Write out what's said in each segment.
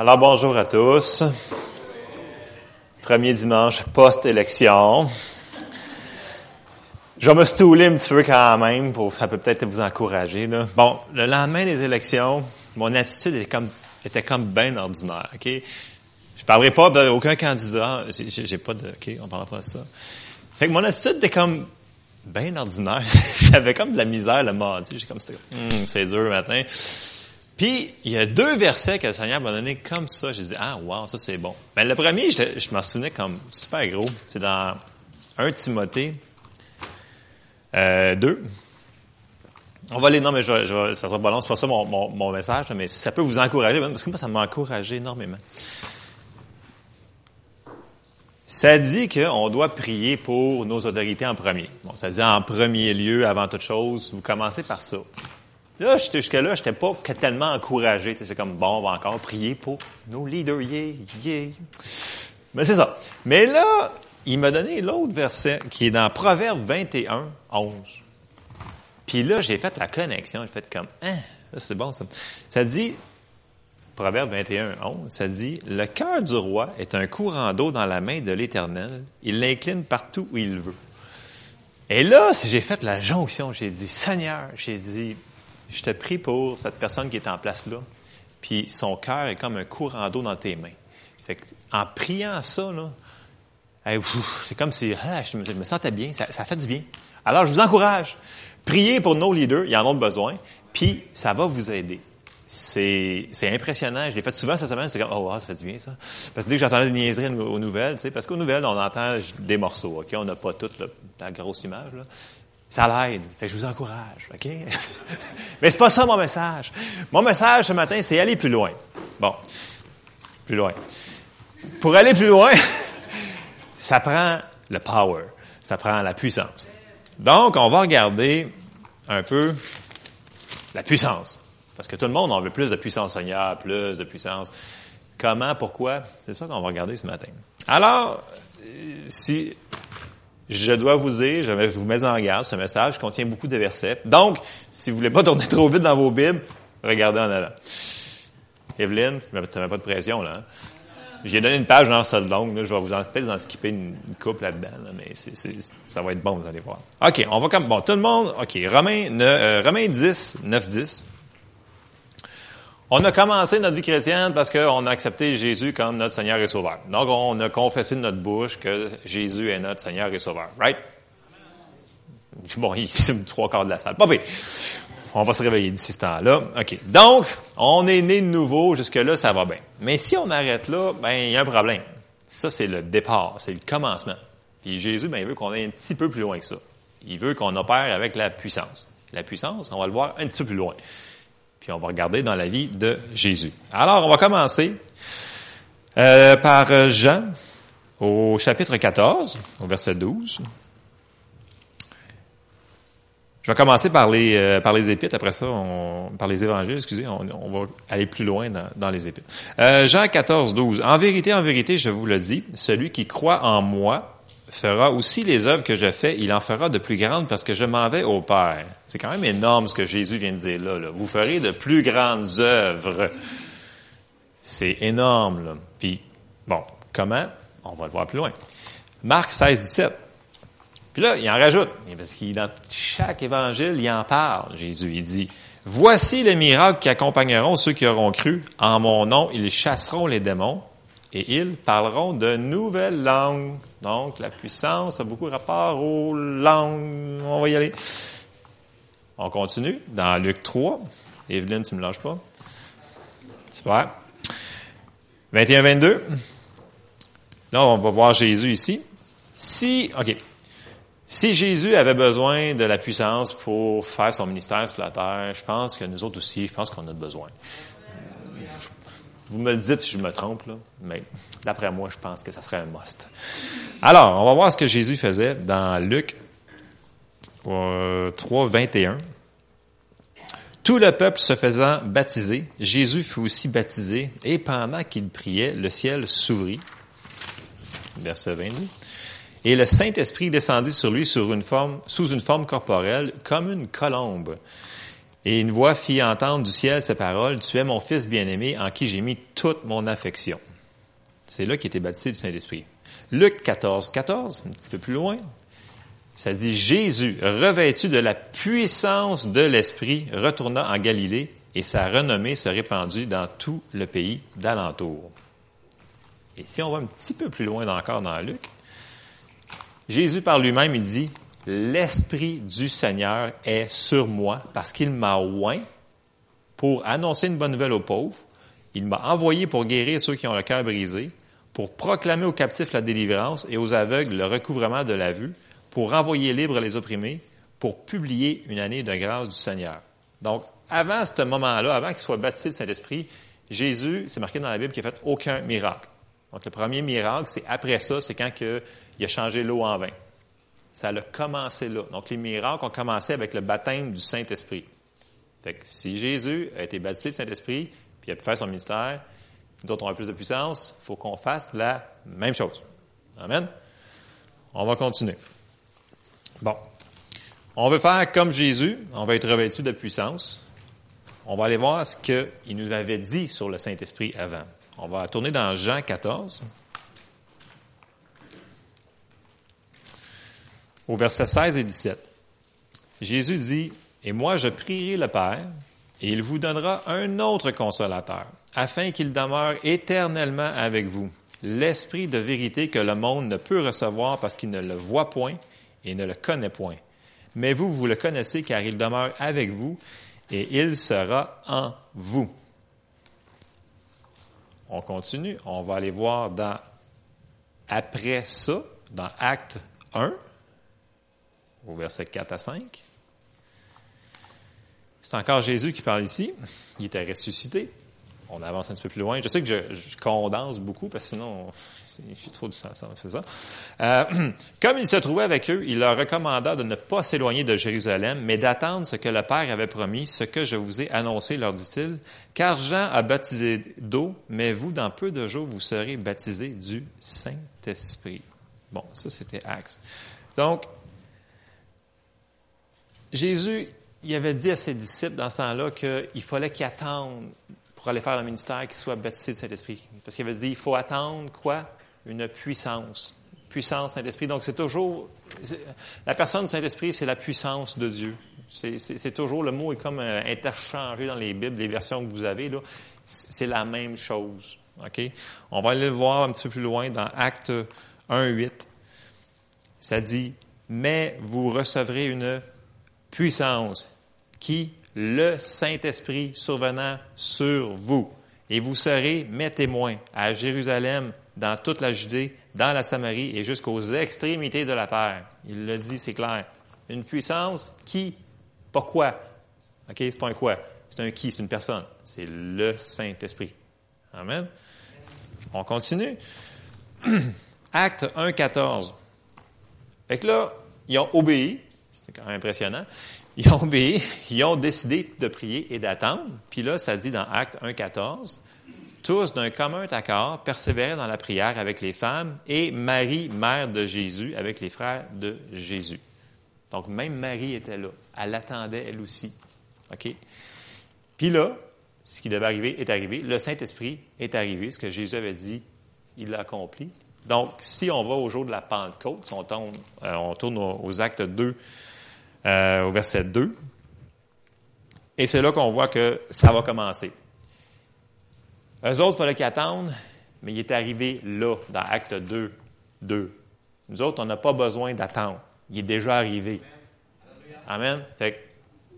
Alors bonjour à tous. Premier dimanche post-élection. Je vais me stouler un petit peu quand même, pour ça peut peut-être vous encourager. Là. Bon, le lendemain des élections, mon attitude était comme était comme bien ordinaire. Ok, je parlerai pas d'aucun candidat. J'ai pas de. Ok, on parlera pas de ça. Fait que mon attitude était comme bien ordinaire. J'avais comme de la misère le mardi. J'ai comme hum, c'est dur le matin. Puis, il y a deux versets que le Seigneur m'a donné comme ça. J'ai dit, ah, wow, ça c'est bon. Mais le premier, je, m'en souvenais comme super gros. C'est dans 1 Timothée euh, 2. On va aller, non, mais ça sera pas long, c'est pas ça mon, message, mais ça peut vous encourager, parce que moi, ça m'a encouragé énormément. Ça dit qu'on doit prier pour nos autorités en premier. Bon, ça dit en premier lieu, avant toute chose, vous commencez par ça. Là, jusque-là, je n'étais pas tellement encouragé. C'est comme, bon, on va encore prier pour nos leaders. Yeah, yeah. Mais c'est ça. Mais là, il m'a donné l'autre verset qui est dans Proverbe 21, 11. Puis là, j'ai fait la connexion. J'ai fait comme, hein, c'est bon ça. Ça dit, Proverbe 21, 11, ça dit, le cœur du roi est un courant d'eau dans la main de l'Éternel. Il l'incline partout où il veut. Et là, j'ai fait la jonction. J'ai dit, Seigneur, j'ai dit, je te prie pour cette personne qui est en place là, puis son cœur est comme un courant d'eau dans tes mains. Fait en priant ça, c'est comme si ah, je, me, sentais bien, ça, fait du bien. Alors, je vous encourage. Priez pour nos leaders, ils en ont besoin, puis ça va vous aider. C'est, impressionnant. Je l'ai fait souvent cette semaine. C'est comme, oh, ça fait du bien, ça. Parce que dès que j'entendais des niaiseries aux nouvelles, parce qu'aux nouvelles, on entend des morceaux, OK? On n'a pas toute la grosse image. Ça l'aide. Que je vous encourage, OK? Mais c'est pas ça mon message. Mon message ce matin, c'est aller plus loin. Bon. Plus loin. Pour aller plus loin, ça prend le power. Ça prend la puissance. Donc, on va regarder un peu la puissance. Parce que tout le monde en veut plus de puissance Seigneur, plus de puissance. Comment, pourquoi? C'est ça qu'on va regarder ce matin. Alors, si je dois vous dire, je vous mets en garde, ce message contient beaucoup de versets. Donc, si vous voulez pas tourner trop vite dans vos Bibles, regardez en avant. Evelyne, tu n'as pas de pression, là. Hein? J'ai donné une page dans cette longue, là. je vais vous en, peut-être en skipper une, coupe là-dedans, mais c'est, ça va être bon, vous allez voir. OK, on va comme, bon, tout le monde, OK, Romains, euh, Romains 10, 9, 10. On a commencé notre vie chrétienne parce qu'on a accepté Jésus comme notre Seigneur et Sauveur. Donc, on a confessé de notre bouche que Jésus est notre Seigneur et Sauveur. Right? Bon, ici, trois quarts de la salle. Pas On va se réveiller d'ici ce temps-là. OK. Donc, on est né de nouveau. Jusque-là, ça va bien. Mais si on arrête là, ben, il y a un problème. Ça, c'est le départ. C'est le commencement. Puis Jésus, ben, il veut qu'on aille un petit peu plus loin que ça. Il veut qu'on opère avec la puissance. La puissance, on va le voir un petit peu plus loin. Puis on va regarder dans la vie de Jésus. Alors, on va commencer euh, par Jean, au chapitre 14, au verset 12. Je vais commencer par les, euh, après ça, par les évangiles, excusez, on, va aller plus loin dans, dans les épîtres. Euh, Jean 14, 12. En vérité, en vérité, je vous le dis, celui qui croit en moi fera aussi les œuvres que je fais, il en fera de plus grandes parce que je m'en vais au Père. C'est quand même énorme ce que Jésus vient de dire là. Vous ferez de plus grandes œuvres. C'est énorme. Puis, bon, comment? On va le voir plus loin. Marc 16, 17. Puis là, il en rajoute. Parce qu'il dans chaque évangile, il en parle, Jésus. Il dit, Voici les miracles qui accompagneront ceux qui auront cru. En mon nom, ils chasseront les démons et ils parleront de nouvelles langues. Donc, la puissance a beaucoup rapport aux langues. On va y aller. On continue dans Luc 3. Evelyne, tu me lâches pas? Super. 21-22. Là, on va voir Jésus ici. Si, OK. Si Jésus avait besoin de la puissance pour faire son ministère sur la terre, je pense que nous autres aussi, je pense qu'on a besoin. Vous me le dites si je me trompe, là, mais d'après moi, je pense que ça serait un must. Alors, on va voir ce que Jésus faisait dans Luc 3, 21. Tout le peuple se faisant baptiser, Jésus fut aussi baptisé, et pendant qu'il priait, le ciel s'ouvrit. Verset 22. Et le Saint-Esprit descendit sur lui sous une forme corporelle, comme une colombe. Et une voix fit entendre du ciel ces paroles, Tu es mon fils bien-aimé en qui j'ai mis toute mon affection. C'est là qu'il était baptisé du Saint-Esprit. Luc 14, 14, un petit peu plus loin, ça dit Jésus, revêtu de la puissance de l'Esprit, retourna en Galilée et sa renommée se répandit dans tout le pays d'alentour. Et si on va un petit peu plus loin encore dans Luc, Jésus par lui-même, il dit, L'Esprit du Seigneur est sur moi parce qu'il m'a oint pour annoncer une bonne nouvelle aux pauvres. Il m'a envoyé pour guérir ceux qui ont le cœur brisé, pour proclamer aux captifs la délivrance et aux aveugles le recouvrement de la vue, pour renvoyer libres les opprimés, pour publier une année de grâce du Seigneur. Donc, avant ce moment-là, avant qu'il soit baptisé du Saint-Esprit, Jésus, c'est marqué dans la Bible qu'il n'a fait aucun miracle. Donc, le premier miracle, c'est après ça, c'est quand il a changé l'eau en vin. Ça a commencé là. Donc, les miracles ont commencé avec le baptême du Saint-Esprit. Fait que si Jésus a été baptisé du Saint-Esprit, puis il a pu faire son ministère, d'autres ont plus de puissance, il faut qu'on fasse la même chose. Amen. On va continuer. Bon. On veut faire comme Jésus, on va être revêtu de puissance. On va aller voir ce qu'il nous avait dit sur le Saint-Esprit avant. On va tourner dans Jean 14. Au verset 16 et 17. Jésus dit, Et moi je prierai le Père, et il vous donnera un autre consolateur, afin qu'il demeure éternellement avec vous, l'Esprit de vérité que le monde ne peut recevoir parce qu'il ne le voit point et ne le connaît point. Mais vous, vous le connaissez car il demeure avec vous et il sera en vous. On continue. On va aller voir dans, après ça, dans Acte 1, au verset 4 à 5. C'est encore Jésus qui parle ici. Il était ressuscité. On avance un petit peu plus loin. Je sais que je, condense beaucoup parce que sinon, je suis trop du sens, c'est ça. Euh, comme il se trouvait avec eux, il leur recommanda de ne pas s'éloigner de Jérusalem, mais d'attendre ce que le Père avait promis, ce que je vous ai annoncé, leur dit-il. Car Jean a baptisé d'eau, mais vous, dans peu de jours, vous serez baptisés du Saint-Esprit. Bon, ça c'était Acte. Donc, Jésus, il avait dit à ses disciples dans ce temps-là qu'il fallait qu'ils attendent pour aller faire le ministère qu'ils soient baptisés du Saint-Esprit. Parce qu'il avait dit, il faut attendre quoi? Une puissance. Puissance Saint-Esprit. Donc, c'est toujours, la personne du Saint-Esprit, c'est la puissance de Dieu. C'est toujours, le mot est comme euh, interchangé dans les Bibles, les versions que vous avez, là. C'est la même chose. OK? On va aller le voir un petit peu plus loin dans Acte 1, 8. Ça dit, mais vous recevrez une puissance qui, le Saint-Esprit survenant sur vous, et vous serez mes témoins à Jérusalem, dans toute la Judée, dans la Samarie et jusqu'aux extrémités de la terre. Il le dit, c'est clair. Une puissance qui, pas quoi. OK, c'est pas un quoi. C'est un qui, c'est une personne. C'est le Saint-Esprit. Amen. On continue. Acte 1, 14. Fait que là, ils ont obéi. C'était quand même impressionnant. Ils ont obéi, ils ont décidé de prier et d'attendre. Puis là, ça dit dans Acte 1, 14, tous d'un commun accord persévéraient dans la prière avec les femmes et Marie, mère de Jésus, avec les frères de Jésus. Donc, même Marie était là. Elle attendait elle aussi. OK? Puis là, ce qui devait arriver est arrivé. Le Saint-Esprit est arrivé. Ce que Jésus avait dit, il l'a accompli. Donc, si on va au jour de la Pentecôte, euh, on tourne aux, actes 2, euh, au verset 2, et c'est là qu'on voit que ça va commencer. Eux autres, il fallait qu'ils attendent, mais il est arrivé là, dans Acte 2, 2. Nous autres, on n'a pas besoin d'attendre. Il est déjà arrivé. Amen. Fait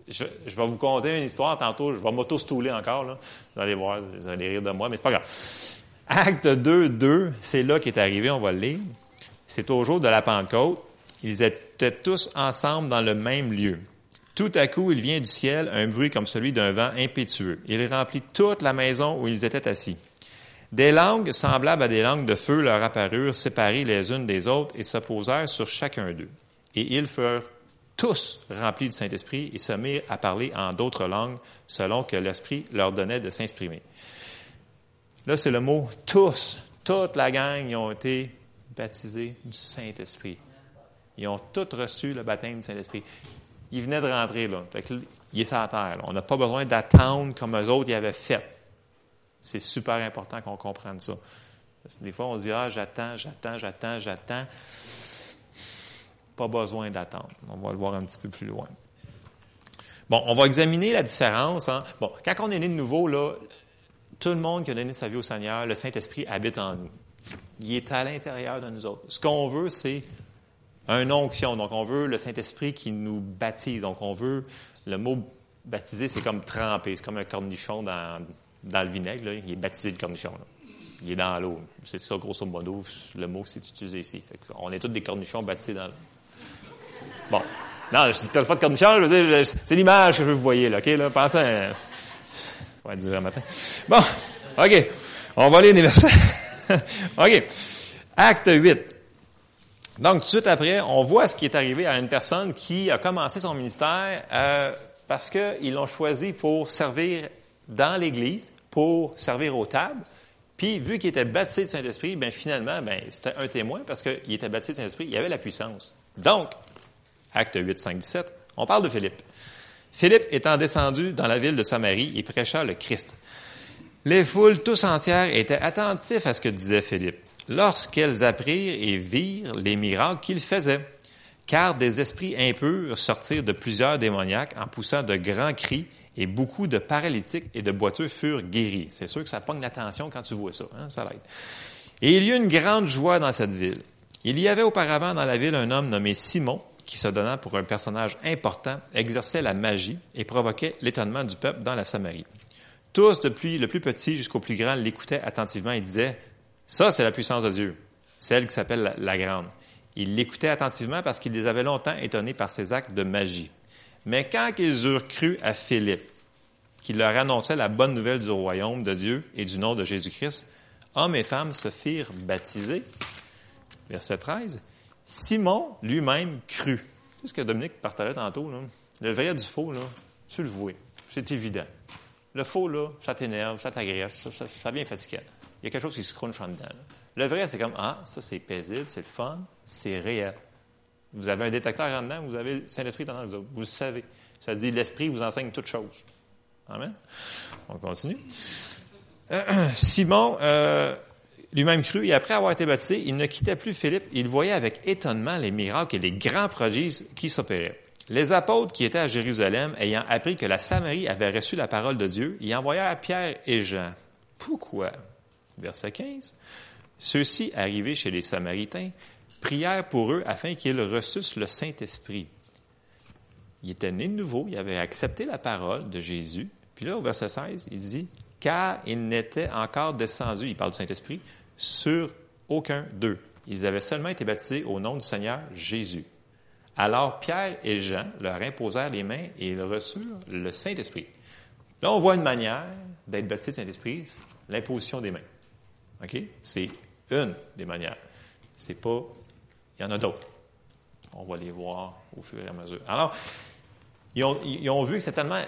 je, vais vous conter une histoire tantôt. Je vais m'auto-stouler encore. Là. Vous allez voir, vous allez rire de moi, mais c'est pas grave. Acte 2, 2, c'est là qu'est arrivé, on va le lire. C'est au jour de la Pentecôte. Ils étaient tous ensemble dans le même lieu. Tout à coup, il vient du ciel un bruit comme celui d'un vent impétueux. Il remplit toute la maison où ils étaient assis. Des langues semblables à des langues de feu leur apparurent, séparées les unes des autres, et se posèrent sur chacun d'eux. Et ils furent tous remplis du Saint-Esprit et se mirent à parler en d'autres langues, selon que l'Esprit leur donnait de s'exprimer. Là, c'est le mot tous. Toute la gang, ils ont été baptisés du Saint-Esprit. Ils ont tous reçu le baptême du Saint-Esprit. Ils venaient de rentrer là. il est sur la terre. On n'a pas besoin d'attendre comme eux autres y avaient fait. C'est super important qu'on comprenne ça. Parce que des fois, on se dit, ah, j'attends, j'attends, j'attends, j'attends. Pas besoin d'attendre. On va le voir un petit peu plus loin. Bon, on va examiner la différence. Hein. Bon, quand on est né de nouveau, là, tout le monde qui a donné sa vie au Seigneur, le Saint-Esprit habite en nous. Il est à l'intérieur de nous autres. Ce qu'on veut, c'est une onction. Donc, on veut le Saint-Esprit qui nous baptise. Donc, on veut, le mot baptiser, c'est comme tremper. C'est comme un cornichon dans, dans le vinaigre. Il est baptisé, le cornichon. Il est dans l'eau. C'est ça, grosso modo, le mot c'est utilisé ici. on est tous des cornichons baptisés dans l'eau. Bon. Non, je ne pas de dire, c'est l'image que je veux vous voyez, là, OK? Là, pensez à... va durer un matin. Bon, OK. On va aller les versets. OK. Acte 8. Donc, tout de suite après, on voit ce qui est arrivé à une personne qui a commencé son ministère euh, parce qu'ils l'ont choisi pour servir dans l'Église, pour servir aux tables. Puis, vu qu'il était baptisé de Saint-Esprit, ben finalement, ben, c'était un témoin parce qu'il était baptisé de Saint-Esprit, il avait la puissance. Donc, acte 8, 5, 17, on parle de Philippe. Philippe étant descendu dans la ville de Samarie, il prêcha le Christ. Les foules tous entières étaient attentifs à ce que disait Philippe lorsqu'elles apprirent et virent les miracles qu'il faisait. Car des esprits impurs sortirent de plusieurs démoniaques en poussant de grands cris et beaucoup de paralytiques et de boiteux furent guéris. C'est sûr que ça pogne l'attention quand tu vois ça, hein? ça l'aide. Et il y eut une grande joie dans cette ville. Il y avait auparavant dans la ville un homme nommé Simon, qui se donnant pour un personnage important, exerçait la magie et provoquait l'étonnement du peuple dans la Samarie. Tous, depuis le plus petit jusqu'au plus grand, l'écoutaient attentivement et disaient, ça, c'est la puissance de Dieu, celle qui s'appelle la, grande. Ils l'écoutaient attentivement parce qu'ils les avaient longtemps étonnés par ses actes de magie. Mais quand ils eurent cru à Philippe, qui leur annonçait la bonne nouvelle du royaume de Dieu et du nom de Jésus-Christ, hommes et femmes se firent baptiser. Verset 13. Simon lui-même crut. C'est ce que Dominique partageait tantôt. Là. Le vrai du faux, tu le vois. C'est évident. Le faux, ça t'énerve, ça t'agresse, ça, ça, ça vient il y a quelque chose qui se crunche en dedans. Le vrai, c'est comme, ah, ça c'est paisible, c'est le fun, c'est réel. Vous avez un détecteur en dedans, vous avez le Saint-Esprit dans vous Vous le savez. Ça dit, l'Esprit vous enseigne toutes choses. Amen. On continue. Simon, euh, lui-même cru, et après avoir été baptisé, il ne quittait plus Philippe. Il voyait avec étonnement les miracles et les grands prodiges qui s'opéraient. Les apôtres qui étaient à Jérusalem, ayant appris que la Samarie avait reçu la parole de Dieu, y envoyèrent Pierre et Jean. Pourquoi? Verset 15. Ceux-ci, arrivés chez les Samaritains, prièrent pour eux afin qu'ils reçussent le Saint-Esprit. Il était né de nouveau, il avait accepté la parole de Jésus. Puis là, au verset 16, il dit, car il n'était encore descendu, il parle du Saint-Esprit, sur aucun d'eux. Ils avaient seulement été baptisés au nom du Seigneur Jésus. Alors Pierre et Jean leur imposèrent les mains et ils reçurent le Saint-Esprit. Là, on voit une manière d'être baptisé du Saint-Esprit, l'imposition des mains. OK? C'est une des manières. C'est pas. Il y en a d'autres. On va les voir au fur et à mesure. Alors, ils ont, ils ont vu que c'est tellement.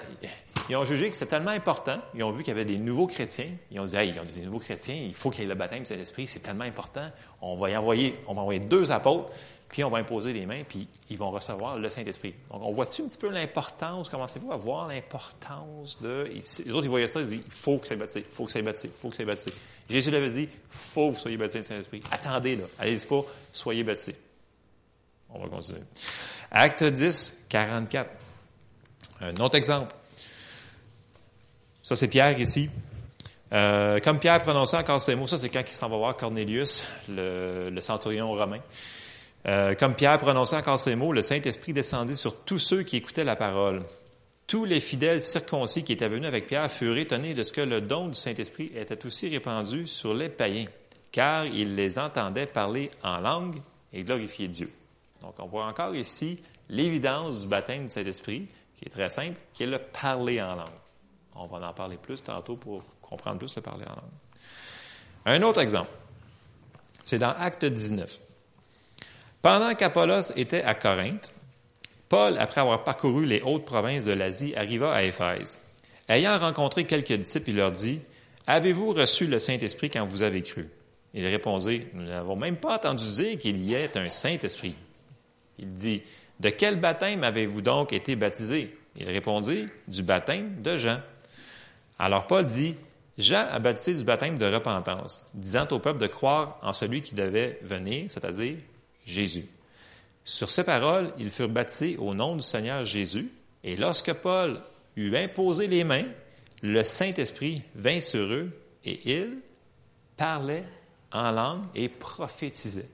Ils ont jugé que c'est tellement important. Ils ont vu qu'il y avait des nouveaux chrétiens. Ils ont dit, hey, il y a des nouveaux chrétiens, il faut qu'il y ait le baptême du Saint-Esprit, c'est tellement important. On va y envoyer, on va envoyer deux apôtres, puis on va imposer les mains, puis ils vont recevoir le Saint-Esprit. Donc, on voit-tu un petit peu l'importance, commencez-vous à voir l'importance de. Les autres, ils voyaient ça, ils disent, il faut que ça baptisé, il faut que ça baptisé, il faut que ça baptisé. Jésus l'avait dit, faut que vous soyez baptisés du Saint-Esprit. Attendez, là. Allez-y pas, soyez baptisés. On va continuer. Acte 10, 44. Un autre exemple. Ça, c'est Pierre ici. Euh, comme Pierre prononçait encore ces mots, ça c'est quand il s'en va voir Cornelius, le, centurion romain. Euh, comme Pierre prononçait encore ces mots, le Saint-Esprit descendit sur tous ceux qui écoutaient la parole. Tous les fidèles circoncis qui étaient venus avec Pierre furent étonnés de ce que le don du Saint-Esprit était aussi répandu sur les païens, car ils les entendaient parler en langue et glorifier Dieu. Donc, on voit encore ici l'évidence du baptême du Saint-Esprit, qui est très simple, qui est le parler en langue. On va en parler plus tantôt pour comprendre plus le parler en langue. Un autre exemple, c'est dans Acte 19. Pendant qu'Apollos était à Corinthe, Paul, après avoir parcouru les hautes provinces de l'Asie, arriva à Éphèse. Ayant rencontré quelques disciples, il leur dit, Avez-vous reçu le Saint-Esprit quand vous avez cru? Ils répondirent, Nous n'avons même pas entendu dire qu'il y ait un Saint-Esprit. Il dit, De quel baptême avez-vous donc été baptisés? Il répondit, du baptême de Jean. Alors Paul dit, Jean a baptisé du baptême de repentance, disant au peuple de croire en celui qui devait venir, c'est-à-dire Jésus. Sur ces paroles, ils furent baptisés au nom du Seigneur Jésus, et lorsque Paul eut imposé les mains, le Saint-Esprit vint sur eux, et ils parlaient en langue et prophétisaient.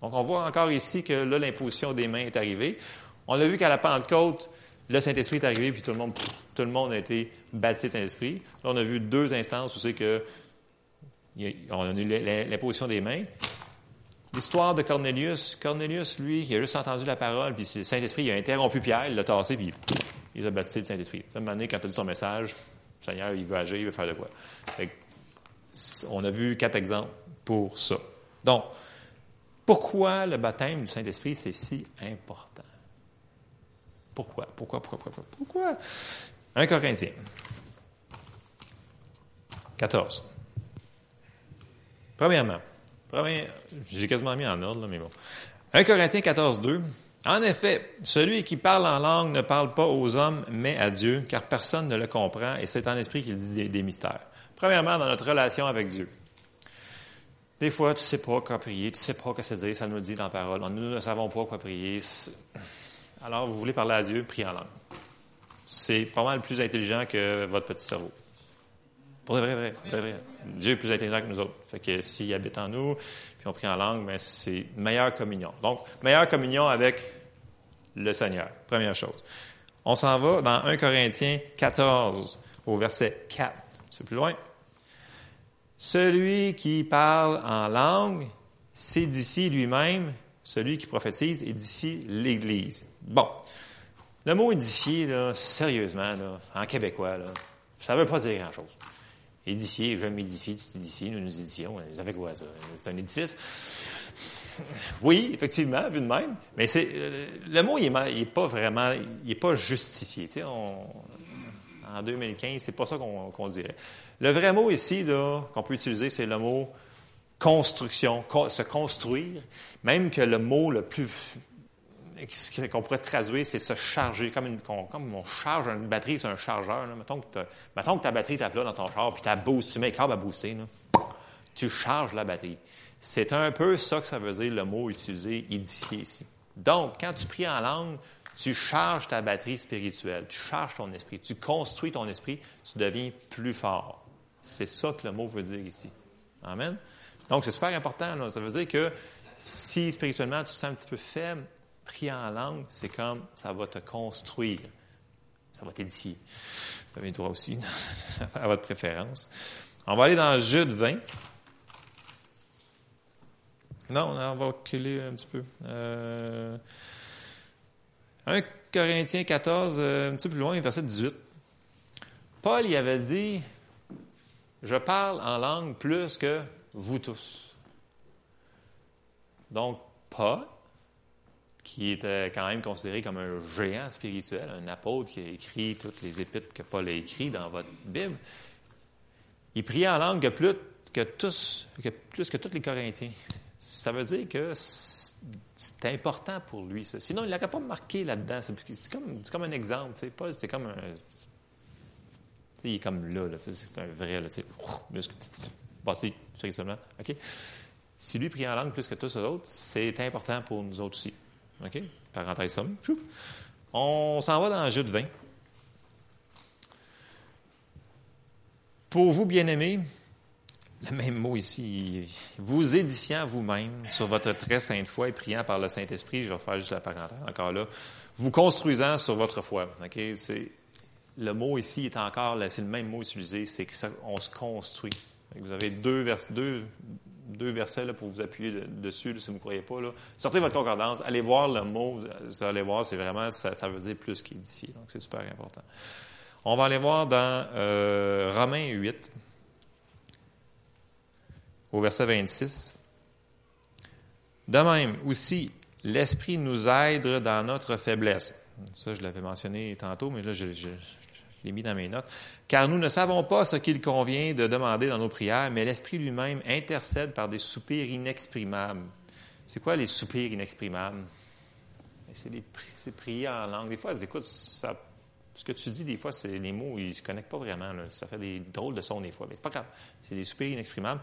Donc on voit encore ici que là, l'imposition des mains est arrivée. On a vu qu'à la Pentecôte, le Saint-Esprit est arrivé, puis tout le monde, tout le monde a été baptisé Saint-Esprit. Là, on a vu deux instances où c'est que on a eu l'imposition des mains. L'histoire de Cornelius. Cornelius, lui, il a juste entendu la parole, puis le Saint-Esprit, il a interrompu Pierre, il l'a tassé, puis il a baptisé de Saint-Esprit. À un moment donné, quand il a dit son message, le Seigneur, il veut agir, il veut faire de quoi. on a vu quatre exemples pour ça. Donc, pourquoi le baptême du Saint-Esprit, c'est si important? Pourquoi? Pourquoi? Pourquoi? Pourquoi? Pourquoi? 1 Corinthiens 14. Premièrement, j'ai quasiment mis en ordre, mais bon. 1 Corinthiens 14, 2. En effet, celui qui parle en langue ne parle pas aux hommes, mais à Dieu, car personne ne le comprend, et c'est en esprit qu'il dit des, mystères. Premièrement, dans notre relation avec Dieu. Des fois, tu ne sais pas quoi prier, tu ne sais pas quoi se dire, ça nous dit dans la parole. Nous ne savons pas quoi prier. Alors, vous voulez parler à Dieu, priez en langue. C'est pas mal plus intelligent que votre petit cerveau. Pour de vrai, vrai, vrai, vrai. Dieu est plus intelligent que nous autres. Fait que s'il habite en nous, puis on prie en langue, mais c'est meilleure communion. Donc, meilleure communion avec le Seigneur. Première chose. On s'en va dans 1 Corinthiens 14, au verset 4. C'est plus loin? Celui qui parle en langue s'édifie lui-même, celui qui prophétise édifie l'Église. Bon. Le mot édifier, là, sérieusement, en québécois, là, ça ne veut pas dire grand-chose. Édifier, je m'édifie, tu t'édifies, nous nous édifions. Ça fait quoi, ça? C'est un édifice? Oui, effectivement, vu de même, mais c'est le mot, il n'est pas vraiment, il n'est pas justifié. Tu sais, en 2015, c'est pas ça qu'on dirait. Le vrai mot ici, qu'on peut utiliser, c'est le mot construction, se construire, même que le mot le plus qu'on pourrait traduire, c'est se charger, comme, on charge une batterie c'est un chargeur. Mettons, que ta batterie est là dans ton char, puis tu boost, tu mets le câble à booster. Tu charges la batterie. C'est un peu ça que ça veut dire le mot utilisé, édifier ici. Donc, quand tu pries en langue, tu charges ta batterie spirituelle, tu charges ton esprit, tu construis ton esprit, tu deviens plus fort. C'est ça que le mot veut dire ici. Amen. Donc, c'est super important. Ça veut dire que si spirituellement tu te sens un petit peu faible, prier en langue, c'est comme ça va te construire. Ça va t'édifier. Vous avez droit aussi, à votre préférence. On va aller dans Jude 20. Non, on va reculer un petit peu. Euh, 1 Corinthiens 14, euh, un petit peu plus loin, verset 18. Paul y avait dit Je parle en langue plus que vous tous. Donc, Paul, qui était quand même considéré comme un géant spirituel, un apôtre qui a écrit toutes les épîtres que Paul a écrites dans votre Bible, il priait en langue plus que tous, plus que les Corinthiens. Ça veut dire que c'est important pour lui, ça. Sinon, il n'aurait pas marqué là-dedans. C'est comme, comme, un exemple. Paul, c'était comme un. Il est comme là, là c'est un vrai. OK? Si lui prie en langue plus que tous les autres, c'est important pour nous autres aussi. OK? Parenthèse somme. On s'en va dans Jude 20. Pour vous, bien-aimés, le même mot ici, vous édifiant vous-même sur votre très sainte foi et priant par le Saint-Esprit, je vais faire juste la parenthèse encore là, vous construisant sur votre foi. OK? C'est, le mot ici est encore, c'est le même mot utilisé, c'est qu'on se construit. Vous avez deux, vers, deux, deux versets là, pour vous appuyer dessus, si vous ne croyez pas. Sortez votre concordance, allez voir le mot, vous allez voir, c'est vraiment, ça, veut dire plus qu'édifier. Donc, c'est super important. On va aller voir dans euh, Romains 8, au verset 26. De même, aussi, l'Esprit nous aide dans notre faiblesse. Ça, je l'avais mentionné tantôt, mais là, je, l'ai mis dans mes notes. Car nous ne savons pas ce qu'il convient de demander dans nos prières, mais l'Esprit lui-même intercède par des soupirs inexprimables. C'est quoi les soupirs inexprimables? C'est prier en langue. Des fois, écoutent, ça Ce que tu dis, des fois, c'est les mots, ils ne se connectent pas vraiment. Ça fait des drôles de sons des fois. Mais c'est pas grave. C'est des soupirs inexprimables.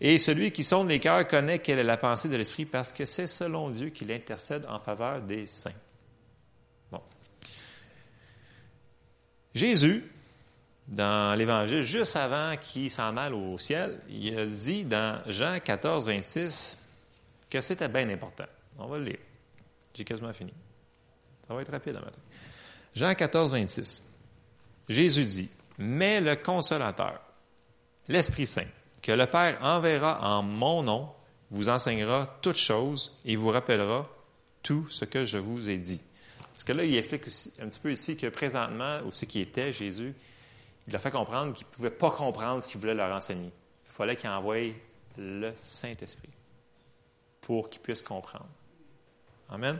Et celui qui sonde les cœurs connaît quelle est la pensée de l'Esprit parce que c'est selon Dieu qu'il intercède en faveur des saints. Jésus, dans l'Évangile, juste avant qu'il s'en aille au ciel, il a dit dans Jean 14, 26 que c'était bien important. On va le lire. J'ai quasiment fini. Ça va être rapide matin. Jean 14, 26. Jésus dit, Mais le consolateur, l'Esprit Saint, que le Père enverra en mon nom, vous enseignera toutes choses et vous rappellera tout ce que je vous ai dit. Parce que là, il explique aussi, un petit peu ici que présentement, ou ce qui était Jésus, il a fait comprendre qu'il ne pouvait pas comprendre ce qu'il voulait leur enseigner. Il fallait qu'il envoie le Saint-Esprit pour qu'ils puissent comprendre. Amen.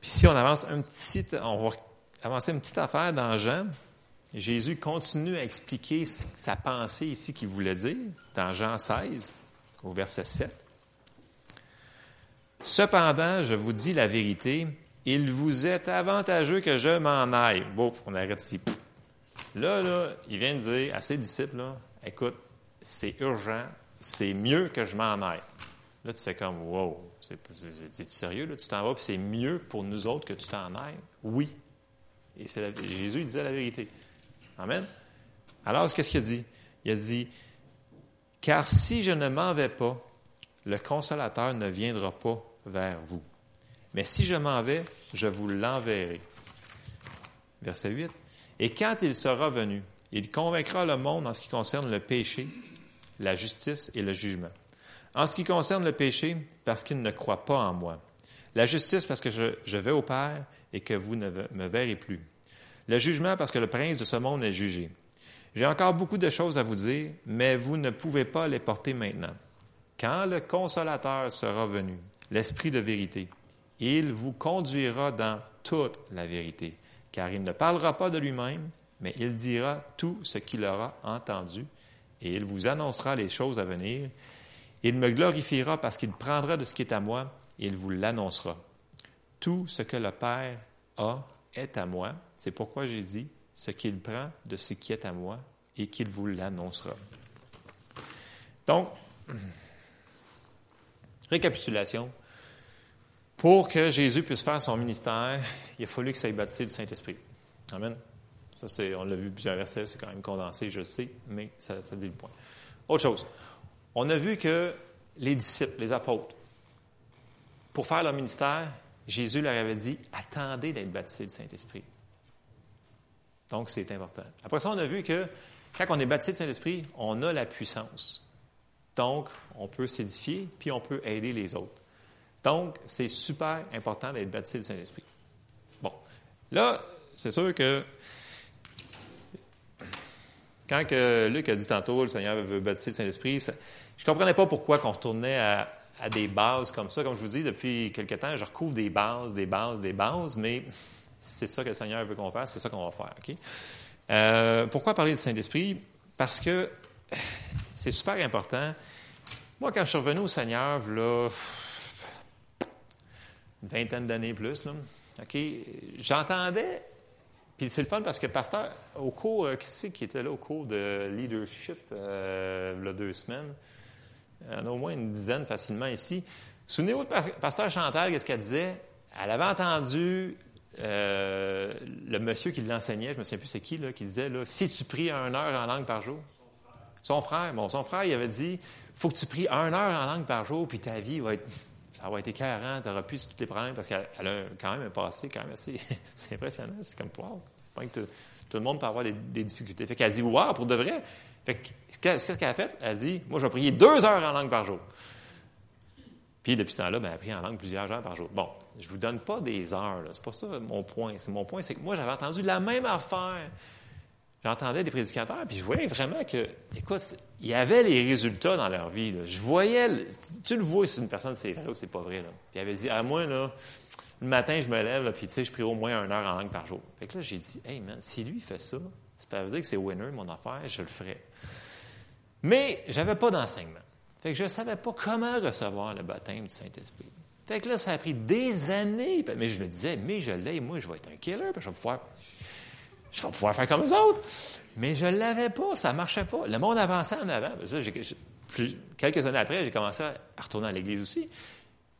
Puis si on avance un petit, on va avancer une petite affaire dans Jean. Jésus continue à expliquer sa pensée ici qu'il voulait dire dans Jean 16, au verset 7. Cependant, je vous dis la vérité, il vous est avantageux que je m'en aille. Bon, on arrête ici. Là, là, il vient de dire à ses disciples, écoute, c'est urgent, c'est mieux que je m'en aille. Là, tu fais comme, wow, c'est sérieux, là, tu t'en vas, puis c'est mieux pour nous autres que tu t'en ailles? Oui. Et Jésus, il disait la vérité. Amen. Alors, qu'est-ce qu'il a dit? Il a dit, car si je ne m'en vais pas, le consolateur ne viendra pas vers vous. Mais si je m'en vais, je vous l'enverrai. Verset 8. Et quand il sera venu, il convaincra le monde en ce qui concerne le péché, la justice et le jugement. En ce qui concerne le péché, parce qu'il ne croit pas en moi. La justice, parce que je, vais au Père et que vous ne me verrez plus. Le jugement, parce que le prince de ce monde est jugé. J'ai encore beaucoup de choses à vous dire, mais vous ne pouvez pas les porter maintenant. Quand le consolateur sera venu, l'Esprit de vérité, il vous conduira dans toute la vérité, car il ne parlera pas de lui-même, mais il dira tout ce qu'il aura entendu, et il vous annoncera les choses à venir. Il me glorifiera parce qu'il prendra de ce qui est à moi, et il vous l'annoncera. Tout ce que le Père a est à moi. C'est pourquoi j'ai dit ce qu'il prend de ce qui est à moi et qu'il vous l'annoncera. Donc, récapitulation. Pour que Jésus puisse faire son ministère, il a fallu que ça ait baptisé le Saint-Esprit. Amen. Ça, c'est, on l'a vu plusieurs versets, c'est quand même condensé, je le sais, mais ça, dit le point. Autre chose. On a vu que les disciples, les apôtres, pour faire leur ministère, Jésus leur avait dit attendez d'être baptisé du Saint-Esprit. Donc, c'est important. Après ça, on a vu que quand on est baptisé du Saint-Esprit, on a la puissance. Donc, on peut s'édifier, puis on peut aider les autres. Donc, c'est super important d'être baptisé du Saint-Esprit. Bon. Là, c'est sûr que quand Luc a dit tantôt, le Seigneur veut baptiser du Saint-Esprit, je ne comprenais pas pourquoi on retournait à, à des bases comme ça. Comme je vous dis, depuis quelque temps, je recouvre des bases, des bases, des bases, mais c'est ça que le Seigneur veut qu'on fasse, c'est ça qu'on va faire. Euh, pourquoi parler du Saint-Esprit? Parce que c'est super important. Moi, quand je suis revenu au Seigneur, là, une vingtaine d'années plus, là, j'entendais, puis c'est le fun parce que pasteur, au cours, euh, qui c'est qui était là au cours de leadership, euh, il y a deux semaines? Il y en a au moins une dizaine facilement ici. Souvenez-vous de Pasteur Chantal, qu'est-ce qu'elle disait? Elle avait entendu euh, le monsieur qui l'enseignait, je ne me souviens plus c'est qui, là, qui disait là, si tu pries une heure en langue par jour. Son frère. Bon, son frère, il avait dit faut que tu pries une heure en langue par jour, puis ta vie va être. Ça va être écœurant, tu n'auras plus tous les problèmes, parce qu'elle a quand même un passé quand même assez. c'est impressionnant. C'est comme, wow, pas que tout le monde peut avoir des, difficultés. Fait qu'elle dit, wow, pour de vrai, qu'est-ce qu'elle a fait? Elle dit, moi, je vais prier deux heures en langue par jour. Puis, depuis ce temps-là, ben, elle a pris en langue plusieurs heures par jour. Bon, je ne vous donne pas des heures. C'est pas ça mon point. C'est mon point, c'est que moi, j'avais entendu la même affaire. J'entendais des prédicateurs, puis je voyais vraiment que, écoute, il y avait les résultats dans leur vie. Je voyais, tu, le vois si une personne c'est vrai ou c'est pas vrai. Puis il avait dit, à moi, là, le matin, je me lève, puis tu sais, je prie au moins une heure en langue par jour. Fait que là, j'ai dit, hey man, si lui fait ça, ça veut dire que c'est winner, mon affaire, je le ferai. Mais j'avais pas d'enseignement. Fait que je savais pas comment recevoir le baptême du Saint-Esprit. Fait que là, ça a pris des années. Mais je me disais, mais je l'ai, moi, je vais être un killer, puis je vais pouvoir. Je vais pouvoir faire comme eux autres. Mais je ne l'avais pas, ça ne marchait pas. Le monde avançait en avant. Ça, quelques années après, j'ai commencé à retourner à l'église aussi.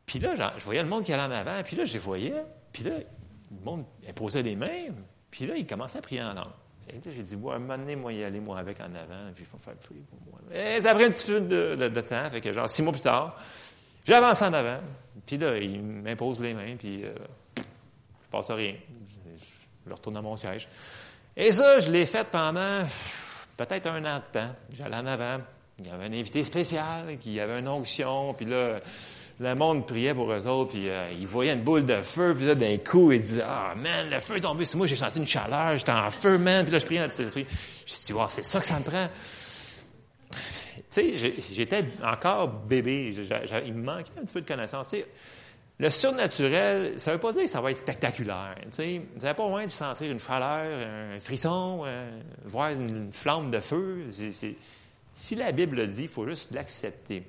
Puis là, je voyais le monde qui allait en avant, puis là, je les voyais, puis là, le monde imposait les mains, puis là, il commençait à prier en langue. Et là, j'ai dit, ouais, un moment donné, moi, y aller, moi, avec en avant, puis il faut faire prier pour moi. Et ça a pris un petit peu de, temps, fait que genre, six mois plus tard, j'avance en avant, puis là, il m'impose les mains, puis euh, je passe à rien. Je retourne à mon siège. Et ça, je l'ai fait pendant peut-être un an de temps. J'allais en avant. Il y avait un invité spécial, qui avait une onction, puis là, le monde priait pour eux autres, puis euh, ils voyaient une boule de feu, puis là, d'un coup, ils disaient Ah, man, le feu est tombé sur moi, j'ai senti une chaleur, j'étais en feu, man, puis là, je priais dans le Saint-Esprit. J'ai dit Wow, c'est ça que ça me prend. Tu sais, j'étais encore bébé, il me manquait un petit peu de connaissance. Le surnaturel, ça ne veut pas dire que ça va être spectaculaire. Vous n'avez pas moins de sentir une chaleur, un frisson, euh, voir une flamme de feu. si la Bible le dit, il faut juste l'accepter.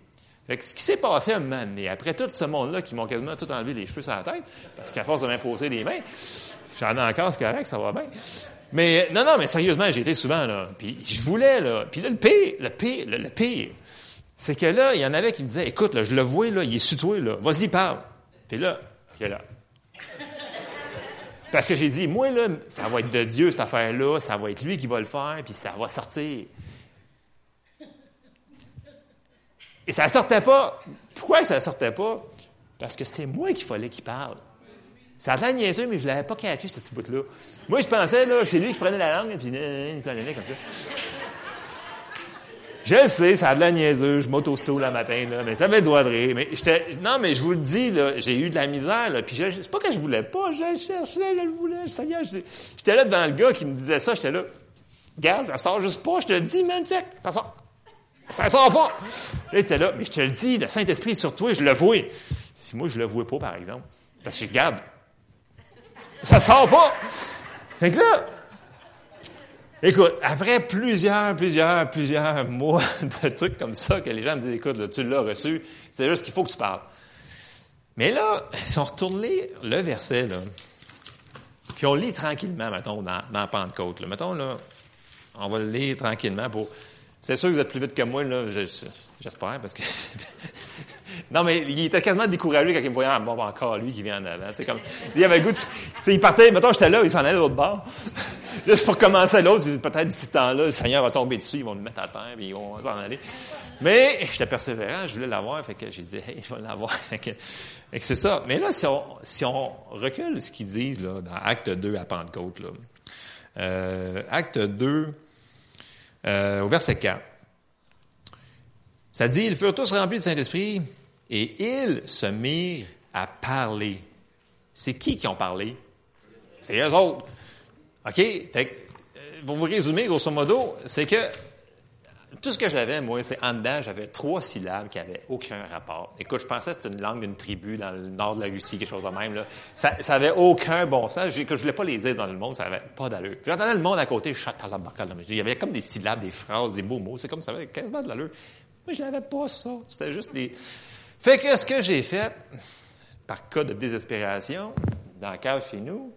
ce qui s'est passé un moment donné, après tout ce monde-là qui m'ont quasiment tout enlevé les cheveux sur la tête, parce qu'à force de m'imposer les mains, j'en ai encore, c'est correct, ça va bien. Mais non, non, mais sérieusement, j'ai été souvent là. Puis je voulais, là. Puis là, le pire, le pire, le, pire, c'est que là, il y en avait qui me disaient, écoute, là, je le vois, là, il est sutoé, là. Vas-y, parle. Puis là, est là. Parce que j'ai dit, moi, là, ça va être de Dieu, cette affaire-là, ça va être lui qui va le faire, puis ça va sortir. Et ça ne sortait pas. Pourquoi ça ne sortait pas? Parce que c'est moi qu'il fallait qu'il parle. Ça a l'air niaiseux, mais je ne l'avais pas catché, ce petit bout-là. Moi, je pensais, là, c'est lui qui prenait la langue, et puis il s'en allait comme ça. Je sais, ça a de la niaiseux, je m'auto-stoule le matin, là, mais ça le droit de rire. Mais non, mais je vous le dis, là, j'ai eu de la misère, là, puis c'est pas que je voulais pas, je le cherchais, je le voulais, Seigneur, j'étais là devant le gars qui me disait ça, j'étais là, regarde, ça sort juste pas, je te le dis, man, check, ça sort. Ça sort pas. Il était là, mais je te le dis, le Saint-Esprit est sur toi, je le vois. Si moi, je le vois pas, par exemple, parce que regarde, ça sort pas. Fait que là, Écoute, après plusieurs, plusieurs, plusieurs mois de trucs comme ça, que les gens me disent, écoute, tu l'as reçu, c'est juste qu'il faut que tu parles. Mais là, si on retourne le verset, là, puis on lit tranquillement, mettons, dans, dans Pentecôte, là, mettons, là, on va le lire tranquillement pour... C'est sûr que vous êtes plus vite que moi, là, j'espère, parce que... non, mais il était quasiment découragé quand il me voyait, ah, bon, encore lui qui vient en avant. C'est comme, il avait goût, il partait, mettons, j'étais là, il s'en allait de l'autre bord. Là, je recommencer l'autre, peut-être d'ici temps-là, le Seigneur va tomber dessus, ils vont le mettre à terre, puis ils vont s'en aller. Mais j'étais persévérant, je voulais l'avoir, fait que j'ai dit, hey, je vais l'avoir. Fait que, c'est ça. Mais là, si on, si on recule ce qu'ils disent là, dans Acte 2 à Pentecôte, là, euh, Acte 2, euh, au verset 4, ça dit, ils furent tous remplis du Saint-Esprit et ils se mirent à parler. C'est qui qui ont parlé? C'est eux autres. OK? Fait euh, pour vous résumer, grosso modo, c'est que tout ce que j'avais, moi, c'est en dedans, j'avais trois syllabes qui n'avaient aucun rapport. Écoute, je pensais que c'était une langue d'une tribu dans le nord de la Russie, quelque chose de même. Ça n'avait aucun bon sens. Je, je voulais pas les dire dans le monde, ça n'avait pas d'allure. J'entendais le monde à côté, il y avait comme des syllabes, des phrases, des beaux mots. C'est comme ça avait quasiment de l'allure. Moi, je n'avais pas ça. C'était juste des... Fait que ce que j'ai fait, par cas de désespération, dans le cas chez nous,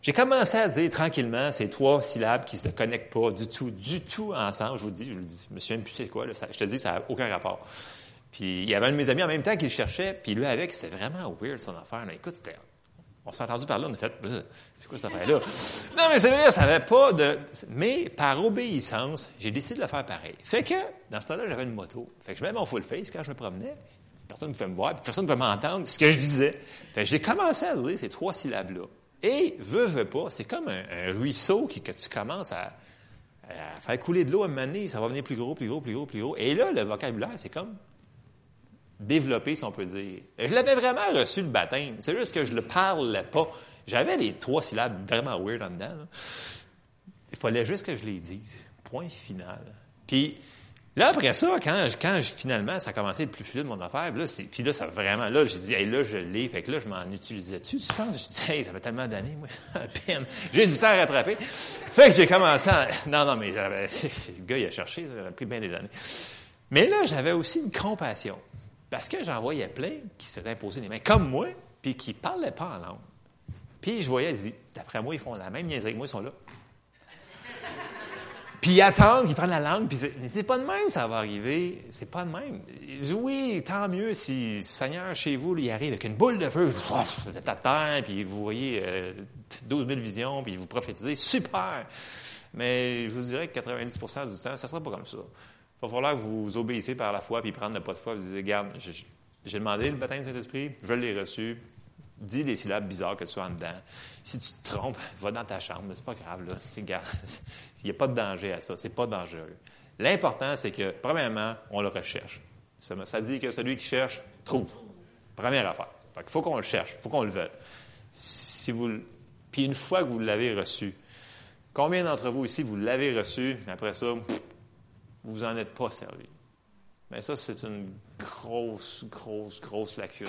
j'ai commencé à dire tranquillement ces trois syllabes qui ne se connectent pas du tout, du tout ensemble. Je vous dis, je vous dis, je c'est quoi, là, je te dis, ça n'a aucun rapport. Puis il y avait un de mes amis en même temps qui le cherchait, puis lui avec, c'était vraiment weird son affaire. écoute, c'était. On s'est entendu parler, on a fait, c'est quoi cette affaire-là? non, mais c'est vrai, ça n'avait pas de. Mais par obéissance, j'ai décidé de le faire pareil. Fait que, dans ce temps-là, j'avais une moto. Fait que je mets mon full face quand je me promenais. Personne ne pouvait me voir, personne ne pouvait m'entendre ce que je disais. J'ai commencé à dire ces trois syllabes-là. Et, veut, veut pas, c'est comme un, ruisseau qui, que tu commences à, faire couler de l'eau à un moment ça va venir plus gros, plus gros, plus gros, plus gros. Et là, le vocabulaire, c'est comme développé, si on peut dire. Je l'avais vraiment reçu le baptême. C'est juste que je ne le parlais pas. J'avais les trois syllabes vraiment weird en dedans. Il fallait juste que je les dise. Point final. Puis, Là, après ça, quand, quand finalement, ça a commencé à être plus fluide, mon affaire, puis là, ça vraiment, là, j'ai dit, hey, là, je l'ai, fait que là, je m'en utilisais dessus, tu penses? Je dis, hey, ça fait tellement d'années, moi, peine. J'ai du temps à rattraper. Fait que j'ai commencé à, non, non, mais j'avais, le gars, il a cherché, ça a pris bien des années. Mais là, j'avais aussi une compassion. Parce que j'en voyais plein qui se faisaient imposer des mains, comme moi, puis qui parlaient pas en langue. Puis je voyais, ils d'après moi, ils font la même niaiserie que moi, ils sont là. Puis attendre qu'ils prennent la langue, puis c'est pas de même ça va arriver. C'est pas de même. Oui, tant mieux si le Seigneur chez vous, il arrive avec une boule de feu, vous êtes à terre, puis vous voyez 12 000 visions, puis vous prophétisez, super! Mais je vous dirais que 90% du temps, ça sera pas comme ça. Il va falloir que vous obéissez par la foi, puis prendre le pas de foi, vous dites, regarde, j'ai demandé le baptême du Saint-Esprit, je l'ai reçu, dis les syllabes bizarres que tu as en dedans. Si tu te trompes, va dans ta chambre, c'est pas grave, là. Il n'y a pas de danger à ça, c'est pas dangereux. L'important, c'est que, premièrement, on le recherche. Ça, dit que celui qui cherche, trouve. Première affaire. il faut qu'on le cherche, il faut qu'on le veuille. Puis une fois que vous l'avez reçu, combien d'entre vous ici, vous l'avez reçu, mais après ça, vous n'en êtes pas servi? Mais ça, c'est une grosse, grosse, grosse lacune.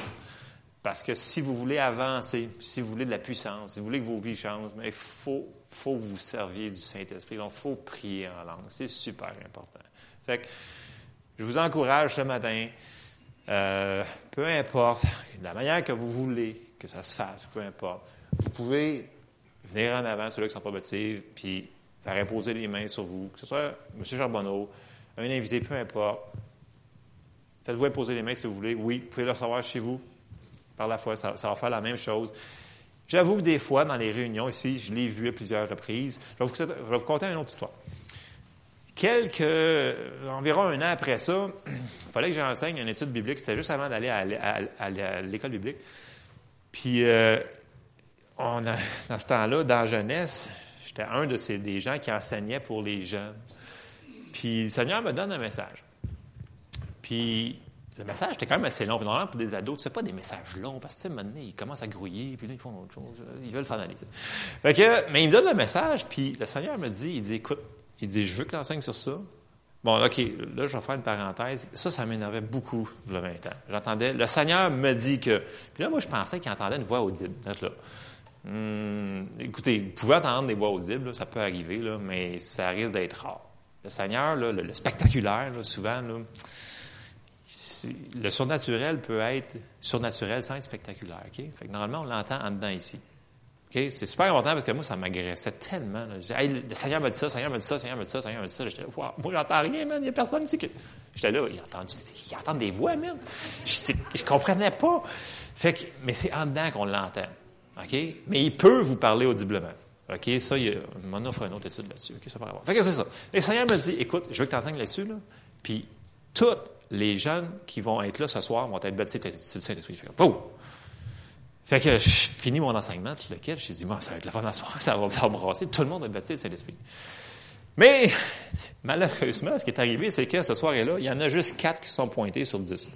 Parce que si vous voulez avancer, si vous voulez de la puissance, si vous voulez que vos vies changent, il faut, faut vous serviez du Saint-Esprit. Donc, il faut prier en langue. C'est super important. Fait que, je vous encourage ce matin, euh, peu importe, de la manière que vous voulez que ça se fasse, peu importe, vous pouvez venir en avant, ceux-là qui ne sont pas baptisés, puis faire imposer les mains sur vous, que ce soit M. Charbonneau, un invité, peu importe. Faites-vous imposer les mains si vous voulez. Oui, vous pouvez le recevoir chez vous par la foi, ça, va faire la même chose. J'avoue que des fois, dans les réunions ici, je l'ai vu à plusieurs reprises. Je vais, vous, conter une autre histoire. Quelques, environ un an après ça, il fallait que j'enseigne une étude biblique. C'était juste avant d'aller à, l'école biblique. Puis, euh, on dans ce temps-là, dans la jeunesse, j'étais un de ces des gens qui enseignait pour les jeunes. Puis, le Seigneur me donne un message. Puis, le message était quand même assez long. normalement, pour des ados, c'est pas des messages longs, parce que, maintenant, ils commencent à grouiller, puis là, ils font autre chose. Ils veulent s'en aller. Fait que, mais il me donne le message, puis le Seigneur me dit, il dit, écoute, il dit, je veux que tu enseignes sur ça. Bon, OK, là, je vais faire une parenthèse. Ça, ça m'énervait beaucoup, le 20 ans. J'entendais, le Seigneur me dit que. Puis là, moi, je pensais qu'il entendait une voix audible. Hum, écoutez, vous pouvez entendre des voix audibles, ça peut arriver, mais ça risque d'être rare. Le Seigneur, là, le, spectaculaire, souvent, le surnaturel peut être surnaturel sans être spectaculaire. Fait que normalement, on l'entend en dedans ici. C'est super important parce que moi, ça m'agressait tellement. le Seigneur m'a dit ça, le Seigneur m'a dit ça, le Seigneur m'a dit ça, le Seigneur m'a dit ça. J'étais là, wow, moi, j'entends rien, man. Il n'y a personne ici. J'étais là, il entend, il entend des voix, man. Je ne comprenais pas. Fait que, mais c'est en dedans qu'on l'entend. Mais il peut vous parler audiblement. OK? Ça, il m'en offre une autre étude là-dessus. Ça va Fait que c'est ça. Le Seigneur me dit, écoute, je veux que tu enseignes là-dessus, là. Puis, tout les jeunes qui vont être là ce soir vont être baptisés du Saint-Esprit. Fait que je finis mon enseignement, tout le lequel, je dis, moi, ça va être la fin de la soirée, ça va faire brasser, tout le monde est baptisé du Saint-Esprit. Mais, malheureusement, ce qui est arrivé, c'est que ce soir-là, il y en a juste quatre qui sont pointés sur dix.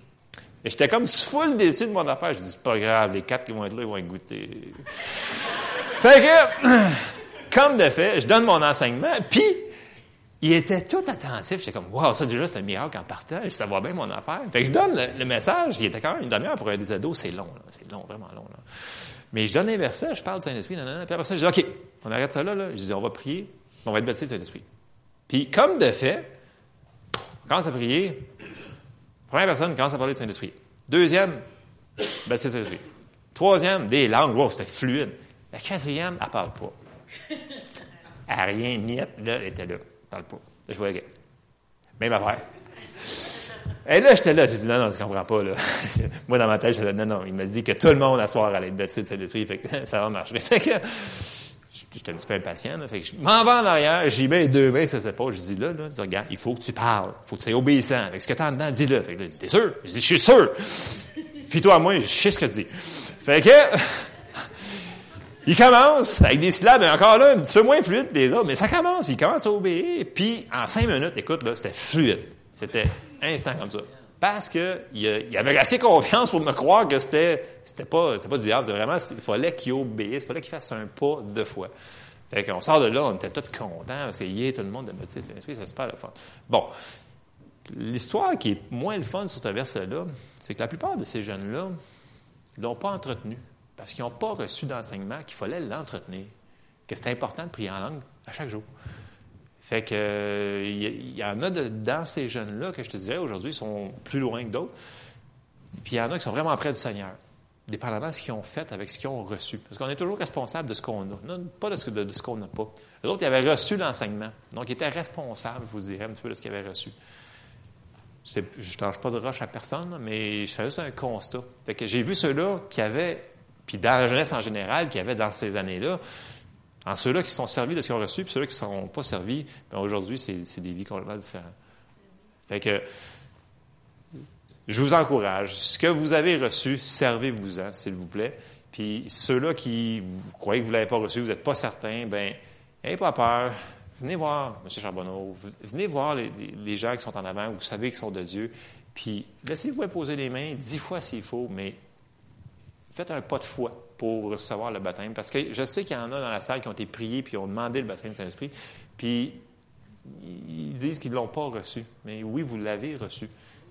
Et j'étais comme full déçu de mon affaire. Je dis, c'est pas grave, les quatre qui vont être là, ils vont être goûter. fait que, comme de fait, je donne mon enseignement, puis il était tout attentif. J'étais comme, wow, ça déjà, c'est un miracle en partage. Ça va bien mon affaire. Fait que je donne le, message. Il était quand même une demi-heure pour des ados. C'est long. C'est long, vraiment long, là. Mais je donne les versets, je parle du Saint-Esprit, Puis après ça, je dis, OK, on arrête ça là, là. Je dis, on va prier. On va être baptisé du Saint-Esprit. Puis, comme de fait, on commence à prier. Première personne commence à parler du Saint-Esprit. Deuxième, baptisé du Saint-Esprit. Troisième, des langues. Wow, c'était fluide. La quatrième, elle parle pas. Elle rien, niette, là, elle était là parle pas. Je voyais. Même affaire. Et là, j'étais là, j'ai dit, non, non, tu comprends pas, là. Moi, dans ma tête, j'étais là, non, non, il m'a dit que tout le monde à soir allait être baptisé de Saint-Esprit, fait que ça va marcher. Fait que, j'étais un petit peu impatient, là, fait que je m'en vais en arrière, j'y mets deux mains sur ses épaules, je dis, là, là, dis, regarde, il faut que tu parles, faut que tu sois obéissant, avec ce que tu as dedans, dis-le. Fait que là, t'es sûr? Je dis, je suis sûr! Fie-toi à moi, je sais ce que tu dis. Fait que, il commence avec des syllabes, encore là, un petit peu moins fluide que les autres, mais ça commence, il commence à obéir, puis en cinq minutes, écoute, là, c'était fluide. C'était instant comme ça. Parce que il, avait assez confiance pour me croire que c'était, c'était pas, c'était pas du diable, vraiment, il fallait qu'il obéisse, il fallait qu'il fasse un pas deux fois. Fait qu'on sort de là, on était tous contents, parce y a tout le monde de motif l'esprit, c'est super le fun. Bon. L'histoire qui est moins le fun sur ce verset-là, c'est que la plupart de ces jeunes-là l'ont pas entretenu parce qu'ils n'ont pas reçu d'enseignement qu'il fallait l'entretenir, que c'était important de prier en langue à chaque jour. Fait que il y, en a dans ces jeunes-là que je te dirais aujourd'hui sont plus loin que d'autres. Puis il y en a qui sont vraiment près du Seigneur. dépendamment de ce qu'ils ont fait avec ce qu'ils ont reçu. Parce qu'on est toujours responsable de ce qu'on a, pas de ce, de, ce qu'on n'a pas. Les autres, ils avaient reçu l'enseignement. Donc, ils étaient responsables, je vous dirais, un petit peu de ce qu'ils avaient reçu. je ne lâche pas de roche à personne, mais je fais juste un constat. Fait que j'ai vu ceux-là qui avaient, puis dans la jeunesse en général, qui avaient dans ces années-là, en ceux-là qui sont servis de ce qu'ils ont reçu, puis ceux-là qui ne sont pas servis, bien aujourd'hui, c'est des vies complètement différentes. Fait que, je vous encourage. Ce que vous avez reçu, servez-vous-en, s'il vous plaît. Puis ceux-là qui vous croyez que vous ne l'avez pas reçu, vous n'êtes pas certain, ben, n'ayez pas peur. Venez voir M. Charbonneau. Venez voir les, gens qui sont en avant, vous savez qu'ils sont de Dieu. Puis laissez-vous imposer les mains dix fois s'il faut, mais faites un pas de foi pour recevoir le baptême. Parce que je sais qu'il y en a dans la salle qui ont été priés puis qui ont demandé le baptême du Saint-Esprit. Puis ils disent qu'ils ne l'ont pas reçu. Mais oui, vous l'avez reçu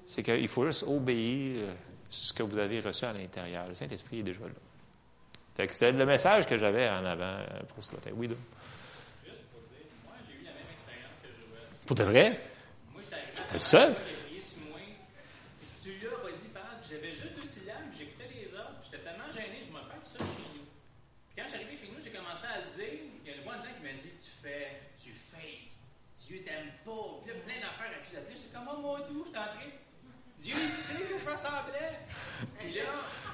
c'est qu'il faut juste obéir euh, ce que vous avez reçu à l'intérieur. Le Saint-Esprit est déjà là. Fait que c'est le message que j'avais en avant euh, pour ce matin. Oui, donc. Juste pour dire, moi, j'ai eu la même expérience que Joël. Pour de vrai? Moi, j'étais le seul. J'ai sur moi. Si tu l'as, vas-y, parle. J'avais juste deux syllabes, j'écoutais les autres. J'étais tellement gêné, je me fais tout ça chez nous. Puis quand j'arrivais chez nous, j'ai commencé à le dire. Il y a une voix dedans qui m'a dit Tu fais, tu fais. Dieu t'aime pas. Puis là, plein d'affaires accusatrices. J'étais comme, oh, moi, tout, je suis en train. Dieu, il sait que je ressemblais. Puis là,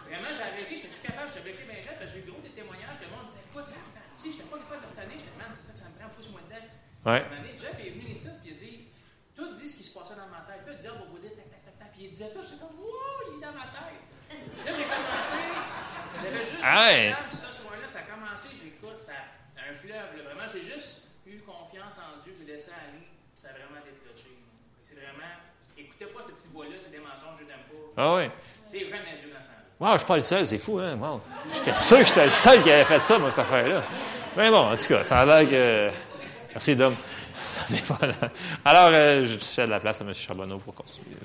vraiment, j'ai arrêté, j'étais plus capable, j'étais bloqué bien que j'ai eu gros des témoignages le monde disait Écoute, c'est parti, j'étais pas capable de retenir, j'étais man, c'est ça que ça me prend, pousse-moi dedans. Ouais. Année, Jeff est venu ici, puis il a dit Tout dit ce qui se passait dans ma tête. Puis là, le diable va vous dire tac, tac, tac, tac. Puis il disait tout, j'étais comme Wow, il est dans ma tête. Là, j'ai commencé, j'avais juste. Ah ouais. Ce soir-là, ça a commencé, j'écoute, ça un fleuve. Là. Vraiment, j'ai juste eu confiance en Dieu, j'ai laissé aller, puis ça a vraiment déclenché. C'est vraiment écoutez pas cette petite voix-là, c'est des mensonges, je n'aime pas. Ah oui. C'est vraiment Dieu. Wow, je suis pas le seul, c'est fou, hein? Wow. J'étais sûr que j'étais le seul qui avait fait ça, moi, cette affaire-là. Mais bon, en tout cas, ça a l'air que. Merci, Dom. Alors, euh, je fais de la place à M. Charbonneau pour continuer.